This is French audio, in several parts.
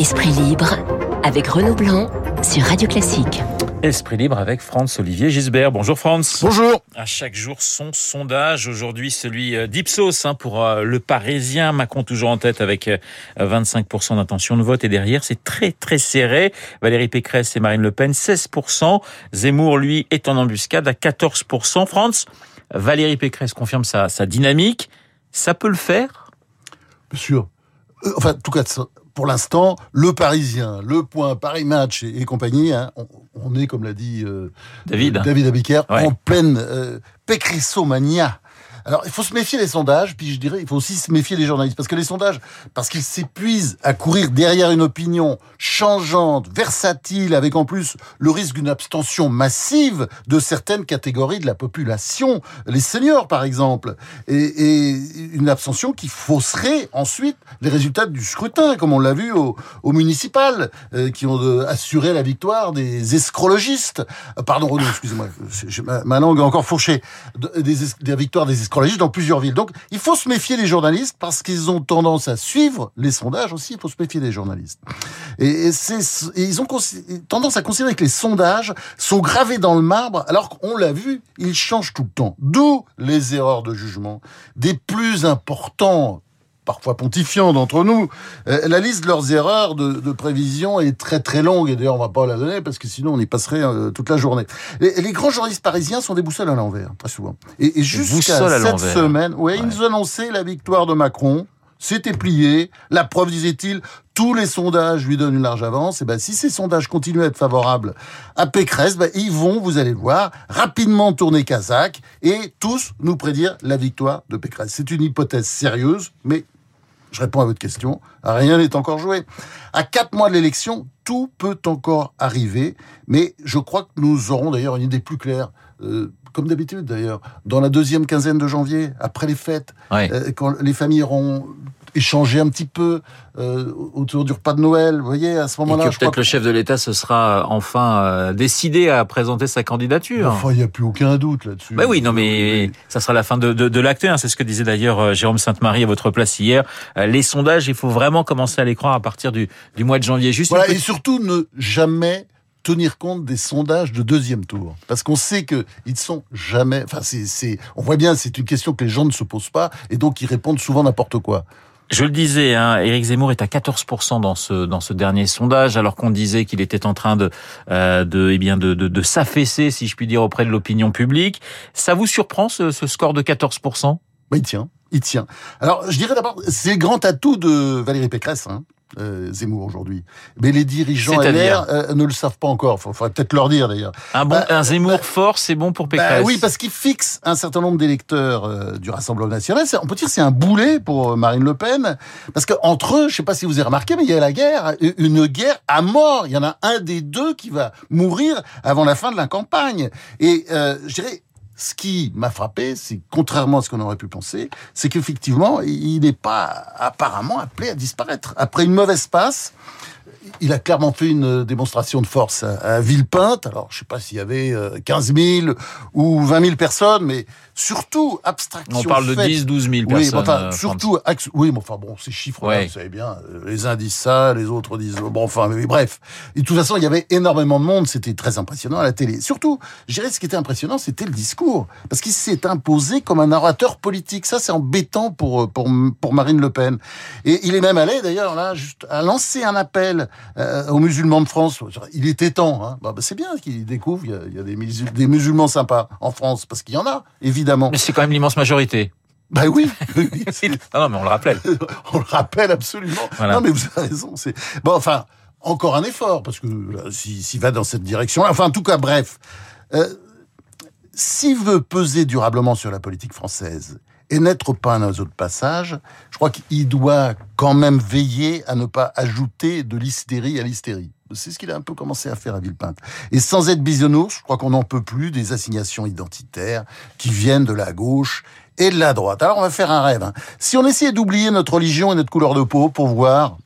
Esprit libre avec Renaud Blanc sur Radio Classique. Esprit libre avec Franz Olivier Gisbert. Bonjour Franz. Bonjour. À chaque jour son sondage. Aujourd'hui celui euh, d'Ipsos hein, pour euh, le Parisien. Macron toujours en tête avec 25% euh, d'intention de vote et derrière c'est très très serré. Valérie Pécresse et Marine Le Pen 16%. Zemmour lui est en embuscade à 14%. Franz, Valérie Pécresse confirme sa, sa dynamique. Ça peut le faire? Bien sûr. enfin, en tout cas, pour l'instant, le Parisien, le Point, Paris Match et, compagnie, hein, on, est, comme l'a dit euh, David, David Abiker, en pleine euh, pécrissomania. Alors, il faut se méfier des sondages, puis je dirais, il faut aussi se méfier des journalistes, parce que les sondages, parce qu'ils s'épuisent à courir derrière une opinion changeante, versatile, avec en plus le risque d'une abstention massive de certaines catégories de la population, les seniors par exemple, et, une abstention qui fausserait ensuite les résultats du scrutin, comme on l'a vu au, au municipal, euh, qui ont euh, assuré la victoire des escrologistes. Euh, pardon, excusez-moi, ma, langue est encore fourchée. Des, des victoires des dans plusieurs villes. Donc, il faut se méfier des journalistes parce qu'ils ont tendance à suivre les sondages aussi. Il faut se méfier des journalistes. Et, ils ont tendance à considérer que les sondages sont gravés dans le marbre, alors qu'on l'a vu, ils changent tout le temps. D'où les erreurs de jugement des plus importants parfois pontifiants d'entre nous, euh, la liste de leurs erreurs de, prévision est très très longue, et d'ailleurs on va pas la donner parce que sinon on y passerait euh, toute la journée. Les, grands journalistes parisiens sont des boussoles à l'envers, très souvent. Et, jusqu'à cette semaine, ouais, ils nous annonçaient la victoire de Macron, c'était plié, la preuve disait-il, tous les sondages lui donnent une large avance, et ben si ces sondages continuent à être favorables à Pécresse, ben, ils vont, vous allez le voir, rapidement tourner Kazakh et tous nous prédire la victoire de Pécresse. C'est une hypothèse sérieuse, mais je réponds à votre question. Rien n'est encore joué. À quatre mois de l'élection, tout peut encore arriver, mais je crois que nous aurons d'ailleurs une idée plus claire. Euh, comme d'habitude d'ailleurs, dans la deuxième quinzaine de janvier, après les fêtes, euh, quand les familles auront échanger un petit peu euh, autour du repas de Noël. Vous voyez, à ce moment-là, peut-être le chef de l'État se sera enfin euh, décidé à présenter sa candidature. Enfin, il n'y a plus aucun doute là-dessus. Bah oui, non, mais ça sera la fin de, de, de l'acte. Hein. C'est ce que disait d'ailleurs Jérôme Sainte-Marie à votre place hier. Les sondages, il faut vraiment commencer à les croire à partir du, du mois de janvier. Juste voilà, et surtout ne jamais tenir compte des sondages de deuxième tour. Parce qu'on sait que ils sont jamais, enfin, c'est, on voit bien, c'est une question que les gens ne se posent pas, et donc ils répondent souvent n'importe quoi. Je le disais, hein, Éric Zemmour est à 14% dans ce dans ce dernier sondage, alors qu'on disait qu'il était en train de euh, de eh bien de, de, de s'affaisser, si je puis dire, auprès de l'opinion publique. Ça vous surprend ce, ce score de 14% bah, Il tient, il tient. Alors, je dirais d'abord, c'est le grand atout de Valérie Pécresse. Hein. Euh, Zemmour aujourd'hui. Mais les dirigeants LR euh, ne le savent pas encore. Il faudrait peut-être leur dire d'ailleurs. Un, bon, bah, un Zemmour bah, fort, c'est bon pour bah Pécresse. oui, parce qu'il fixe un certain nombre d'électeurs euh, du Rassemblement national. On peut dire c'est un boulet pour Marine Le Pen, parce qu'entre eux, je ne sais pas si vous avez remarqué, mais il y a la guerre, une guerre à mort. Il y en a un des deux qui va mourir avant la fin de la campagne. Et je dirais, ce qui m'a frappé, c'est contrairement à ce qu'on aurait pu penser, c'est qu'effectivement, il n'est pas apparemment appelé à disparaître. Après une mauvaise passe, il a clairement fait une démonstration de force à, Villepinte. Alors, je ne sais pas s'il y avait 15 euh, 000 ou 20 000 personnes, mais surtout abstraction. On parle de 10, 12 000 personnes. Oui, enfin, euh, surtout, oui, mais enfin bon, ces chiffres-là, vous savez bien, euh, les uns disent ça, les autres disent bon, enfin, mais, bref. Et de toute façon, il y avait énormément de monde, c'était très impressionnant à la télé. Surtout, je dirais, ce qui était impressionnant, c'était le discours, parce qu'il s'est imposé comme un orateur politique. Ça, c'est embêtant pour, pour pour Marine Le Pen. Et il est même allé, d'ailleurs, là, juste à lancer un appel euh, aux musulmans de France. Il était temps. Hein. Bah, bah, c'est bien qu'ils découvrent. Il y a, il y a des, des, musulmans sympas en France, parce qu'il y en a, évidemment. Mais c'est quand même l'immense majorité. Bah oui. non, mais on le rappelle. on le rappelle absolument. Non, mais vous avez raison. C'est bon. Enfin, encore un effort parce que s'il va dans cette direction. Enfin, en tout cas, bref. Euh, s'il veut peser durablement sur la politique française et n'être pas un oiseau de passage, je crois qu'il doit quand même veiller à ne pas ajouter de l'hystérie à l'hystérie. C'est ce qu'il a un peu commencé à faire à Villepinte. Et sans être bisounours, je crois qu'on n'en peut plus des assignations identitaires qui viennent de la gauche et de la droite. Alors on va faire un rêve. Hein. Si on essayait d'oublier notre religion et notre couleur de peau pour voir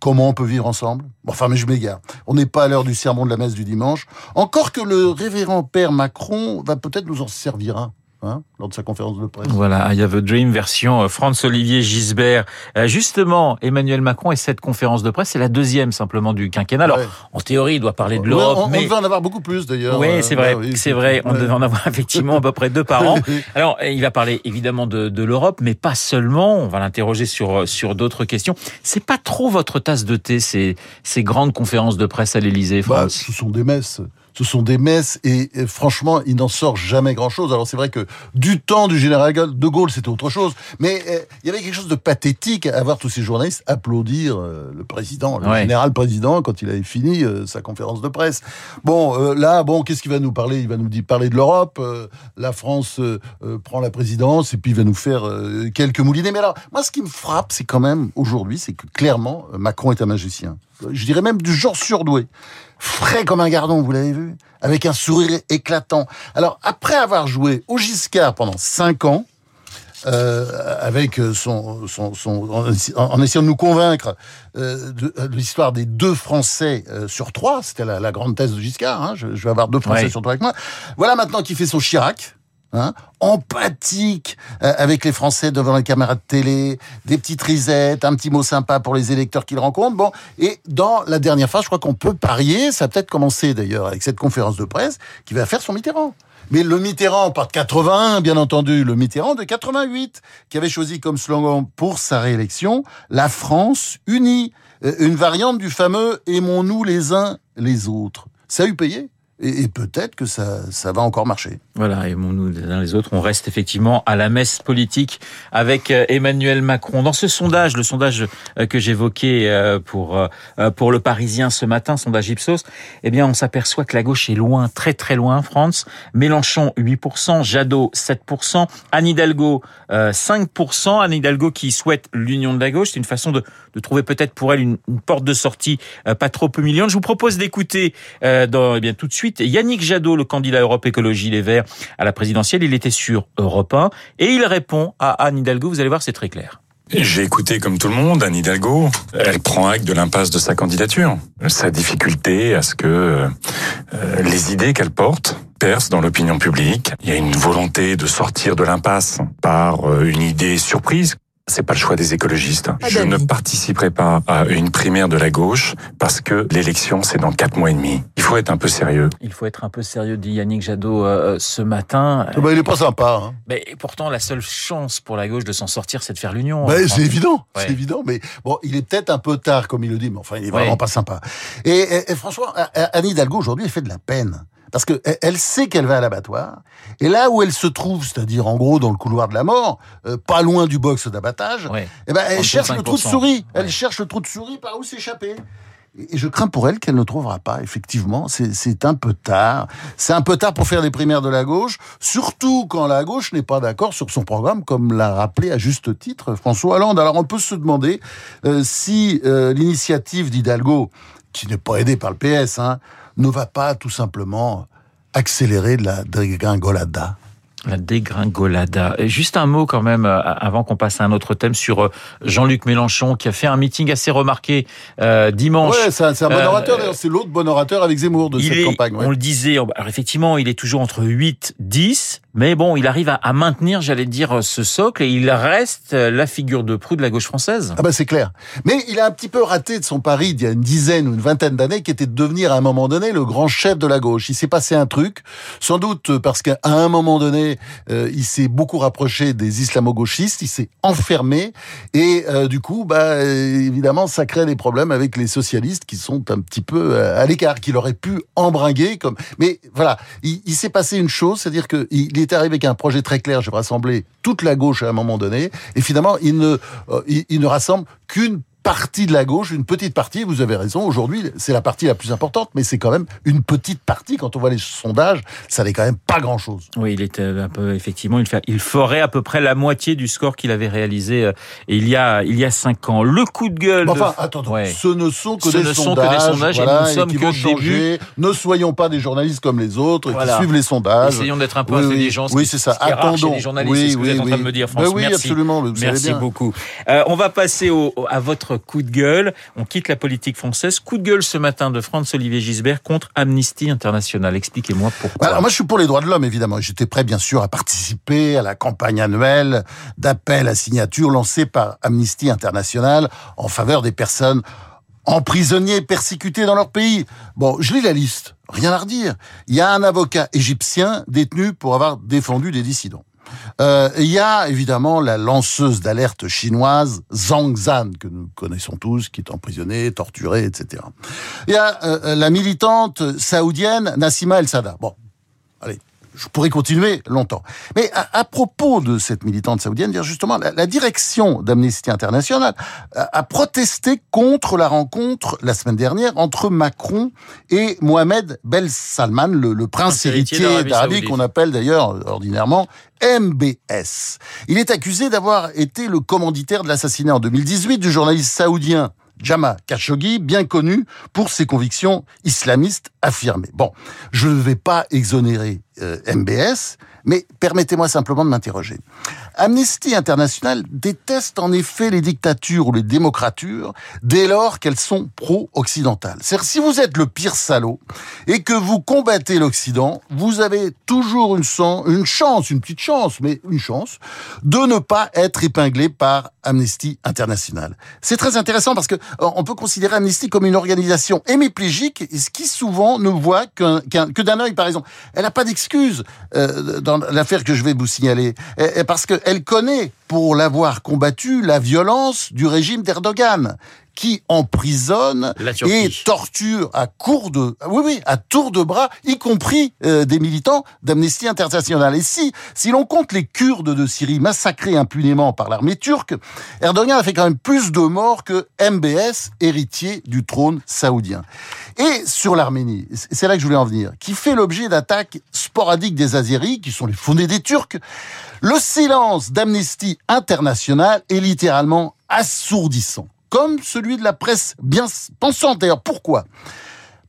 comment on peut vivre ensemble Enfin, mais je m'égare. On n'est pas à l'heure du sermon de la messe du dimanche. Encore que le révérend père Macron va peut-être nous en servir un hein, lors de sa conférence de presse. Voilà, I have a dream version Franz-Olivier Gisbert. justement, Emmanuel Macron et cette conférence de presse, c'est la deuxième simplement du quinquennat. Alors, en théorie, il doit parler de l'Europe. on, mais... on devait en avoir beaucoup plus d'ailleurs. Oui, c'est vrai, c'est vrai. On devait en avoir effectivement à peu près deux par an. Alors, il va parler évidemment de, de l'Europe, mais pas seulement. On va l'interroger sur sur d'autres questions. C'est pas trop votre tasse de thé ces ces grandes conférences de presse à l'Élysée, bah, Ce sont des messes ce sont des messes et, franchement, il n'en sort jamais grand-chose. Alors c'est vrai que du temps du général de Gaulle, c'était autre chose, mais euh, il y avait quelque chose de pathétique à voir tous ces journalistes applaudir euh, le président, le général président, quand il avait fini euh, sa conférence de presse. Bon, là, bon, qu'est-ce qu'il va nous parler? Il va nous dire, parler de l'Europe. la France prend la présidence et puis il va nous faire quelques moulinets. Mais alors, moi, ce qui me frappe, c'est quand même aujourd'hui, c'est que clairement, Macron est un magicien. Je dirais même du genre surdoué frais comme un gardon, vous l'avez vu, avec un sourire éclatant. Alors, après avoir joué au Giscard pendant cinq ans, euh, avec son, son, son en, essayant de nous convaincre euh, de, l'histoire des deux Français euh, sur trois, c'était la, grande thèse de Giscard. Hein, je, vais avoir deux Français sur trois avec moi. Voilà maintenant qu'il fait son Chirac. Hein, empathique euh, avec les Français devant les caméras de télé, des petites risettes, un petit mot sympa pour les électeurs qu'il rencontre. Bon, et dans la dernière phase, je crois qu'on peut parier, ça a peut-être commencé d'ailleurs avec cette conférence de presse, qui va faire son Mitterrand. Mais le Mitterrand, pas de 81, bien entendu, le Mitterrand de 88, qui avait choisi comme slogan pour sa réélection la France unie, euh, une variante du fameux aimons-nous les uns les autres. Ça a eu payé et, peut-être que ça, ça va encore marcher. Voilà, et nous les uns les autres, on reste effectivement à la messe politique avec euh, Emmanuel Macron. Dans ce sondage, le sondage euh, que j'évoquais euh, pour pour le Parisien ce matin, sondage Ipsos, eh bien, on s'aperçoit que la gauche est loin, très très loin, France. Mélenchon 8%, Jadot 7%, Anne Hidalgo 5%. Anne Hidalgo qui souhaite l'union de la gauche, c'est une façon de, de trouver peut-être pour elle une, porte de sortie pas trop humiliante. Je vous propose d'écouter eh tout de suite Yannick Jadot, le candidat Europe Écologie Les Verts à la présidentielle. Il était sur Europe 1 et il répond à Anne Hidalgo. Vous allez voir, c'est très clair. J'ai écouté comme tout le monde Anne Hidalgo. Elle prend acte de l'impasse de sa candidature, sa difficulté à ce que euh, les idées qu'elle porte percent dans l'opinion publique. Il y a une volonté de sortir de l'impasse par euh, une idée surprise c'est pas le choix des écologistes. Je ne participerai pas à une primaire de la gauche parce que l'élection, c'est dans quatre mois et demi. Il faut être un peu sérieux. Il faut être un peu sérieux, dit Yannick Jadot euh, ce matin. Ah bah, il est pas sympa. Hein. Mais pourtant, la seule chance pour la gauche de s'en sortir, c'est de faire l'union. Bah, c'est évident, c'est évident. Mais bon, il est peut-être un peu tard, comme il le dit, mais enfin, il est vraiment pas sympa. Et, et, franchement, Anne Hidalgo aujourd'hui, elle fait de la peine parce que elle sait qu'elle va à l'abattoir, et là où elle se trouve, c'est-à-dire en gros dans le couloir de la mort, euh, pas loin du box d'abattage, eh ben elle cherche le trou de souris. Elle cherche le trou de souris par où s'échapper. Et je crains pour elle qu'elle ne trouvera pas. Effectivement, c'est un peu tard. C'est un peu tard pour faire les primaires de la gauche, surtout quand la gauche n'est pas d'accord sur son programme, comme l'a rappelé à juste titre François Hollande. Alors on peut se demander euh, si euh, l'initiative d'Hidalgo, qui n'est pas aidée par le PS, hein, ne va pas tout simplement accélérer la dégringolada la dégringolada. juste un mot quand même, euh, avant qu'on passe à un autre thème, sur euh, Jean-Luc Mélenchon, qui a fait un meeting assez remarqué euh, dimanche. Ouais, c'est un, bon orateur, d'ailleurs. C'est l'autre bon orateur avec Zemmour de cette campagne. On le disait, alors effectivement, il est toujours entre 8, 10, mais bon, il arrive à, maintenir, j'allais dire, ce socle, et il reste la figure de proue de la gauche française. Ah bah c'est clair. Mais il a un petit peu raté de son pari d'il y a une dizaine ou une vingtaine d'années, qui était de devenir à un moment donné le grand chef de la gauche. Il s'est passé un truc, sans doute parce qu'à un moment donné, euh, il s'est beaucoup rapproché des islamo-gauchistes, il s'est enfermé et euh, du coup, bah évidemment, ça crée des problèmes avec les socialistes qui sont un petit peu euh, à l'écart, qu'il aurait pu embringuer comme. Mais voilà, il, s'est passé une chose, c'est-à-dire qu'il est arrivé avec un projet très clair. Je vais rassembler toute la gauche à un moment donné, et finalement, il ne, il ne rassemble qu'une partie de la gauche, une petite partie, vous avez raison, aujourd'hui, c'est la partie la plus importante, mais c'est quand même une petite partie. Quand on voit les sondages, ça n'est quand même pas grand-chose. Oui, il était un peu, effectivement, il, fait, il ferait à peu près la moitié du score qu'il avait réalisé euh, il y a il y a cinq ans. Le coup de gueule. enfin, attends, ce ne sont que, des, sondages, et nous sommes que changer. Ne soyons pas des journalistes comme les autres qui suivent les sondages. Essayons d'être un peu intelligents. Oui, c'est ça. Attendons. Les journalistes, oui, ce que vous êtes en train de me dire, François. Ben oui, Merci. absolument. Merci beaucoup. Euh, on va passer au, à votre coup de gueule. On quitte la politique française. Coup de gueule ce matin de Franz-Olivier Gisbert contre Amnesty International. Expliquez-moi pourquoi. Alors moi, je suis pour les droits de l'homme, évidemment. J'étais prêt, bien sûr, à participer à la campagne annuelle d'appel à signature lancée par Amnesty International en faveur des personnes emprisonnés, persécutés dans leur pays. Bon, je lis la liste. Rien à redire. Il y a un avocat égyptien détenu pour avoir défendu des dissidents. Euh, il y a évidemment la lanceuse d'alerte chinoise Zhang Zan, que nous connaissons tous, qui est emprisonnée, torturée, etc. Il y a euh, la militante saoudienne Nassima El Sada. Bon, allez, je pourrais continuer longtemps. Mais à, propos de cette militante saoudienne, justement, la, direction d'Amnesty International a, protesté contre la rencontre la semaine dernière entre Macron et Mohamed Bel Salman, le, prince héritier d'Arabie qu'on appelle d'ailleurs ordinairement MBS. Il est accusé d'avoir été le commanditaire de l'assassinat en 2018 du journaliste saoudien Jama Khashoggi, bien connu pour ses convictions islamistes affirmées. Bon, je ne vais pas exonérer euh, MBS, mais permettez-moi simplement de m'interroger. Amnesty International déteste en effet les dictatures ou les démocratures dès lors qu'elles sont pro-occidentales. C'est-à-dire, si vous êtes le pire salaud et que vous combattez l'Occident, vous avez toujours une, chance, une petite chance, mais une chance, de ne pas être épinglé par Amnesty International. C'est très intéressant parce que euh, on peut considérer Amnesty comme une organisation hémiplégique, ce qui souvent ne voit que d'un œil, par exemple. Elle n'a pas d'excuse euh, dans l'affaire que je vais vous signaler, parce qu'elle connaît, pour l'avoir combattu, la violence du régime d'Erdogan qui emprisonne et torture à court de, oui, oui, à tour de bras, y compris euh, des militants d'Amnesty International. Et si, si l'on compte les Kurdes de Syrie massacrés impunément par l'armée turque, Erdogan a fait quand même plus de morts que MBS, héritier du trône saoudien. Et sur l'Arménie, c'est là que je voulais en venir, qui fait l'objet d'attaques sporadiques des Azéris, qui sont les fondés des Turcs, le silence d'Amnesty International est littéralement assourdissant comme celui de la presse bien pensante. D'ailleurs, pourquoi?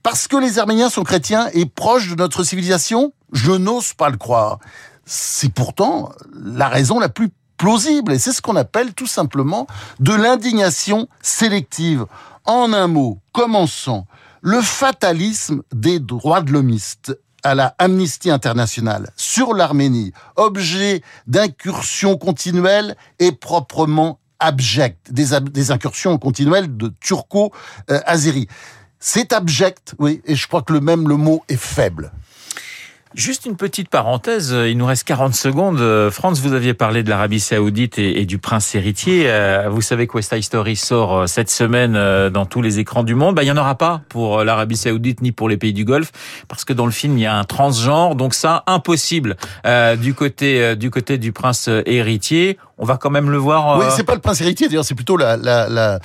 Parce que les Arméniens sont chrétiens et proches de notre civilisation? Je n'ose pas le croire. C'est pourtant la raison la plus plausible, et c'est ce qu'on appelle tout simplement de l'indignation sélective. En un mot, commençant, le fatalisme des droits de l'homiste à la Amnesty internationale sur l'Arménie, objet d'incursions continuelles et proprement abject, des, incursions continuelles de turco-azéri. C'est abject, oui, et je crois que le même le mot est faible. Juste une petite parenthèse, il nous reste 40 secondes. France, vous aviez parlé de l'Arabie Saoudite et, du prince héritier. Euh, vous savez que West Side Story sort euh, cette semaine euh, dans tous les écrans du monde. Bah, il n'y en aura pas pour l'Arabie Saoudite ni pour les pays du Golfe, parce que dans le film, il y a un transgenre, donc ça, impossible du côté du côté du prince héritier. On va quand même le voir. Oui, c'est pas le prince héritier, d'ailleurs, c'est plutôt la, la, la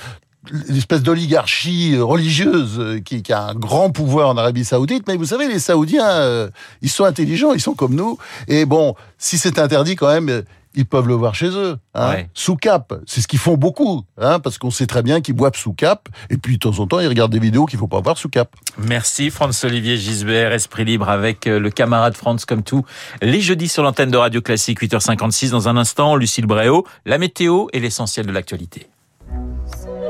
l'espèce d'oligarchie religieuse euh, qui, qui, a un grand pouvoir en Arabie Saoudite. Mais vous savez, les Saoudiens, euh, ils sont intelligents, ils sont comme nous. Et bon, si c'est interdit quand même, euh, ils peuvent le voir chez eux, hein, sous cap. C'est ce qu'ils font beaucoup, hein, parce qu'on sait très bien qu'ils boivent sous cap. Et puis de temps en temps, ils regardent des vidéos qu'il faut pas voir sous cap. Merci Franz-Olivier Gisbert, Esprit Libre avec le camarade Franz comme tout. Les jeudis sur l'antenne de Radio Classique, 8h56. Dans un instant, Lucille Bréau, la météo et l'essentiel de l'actualité.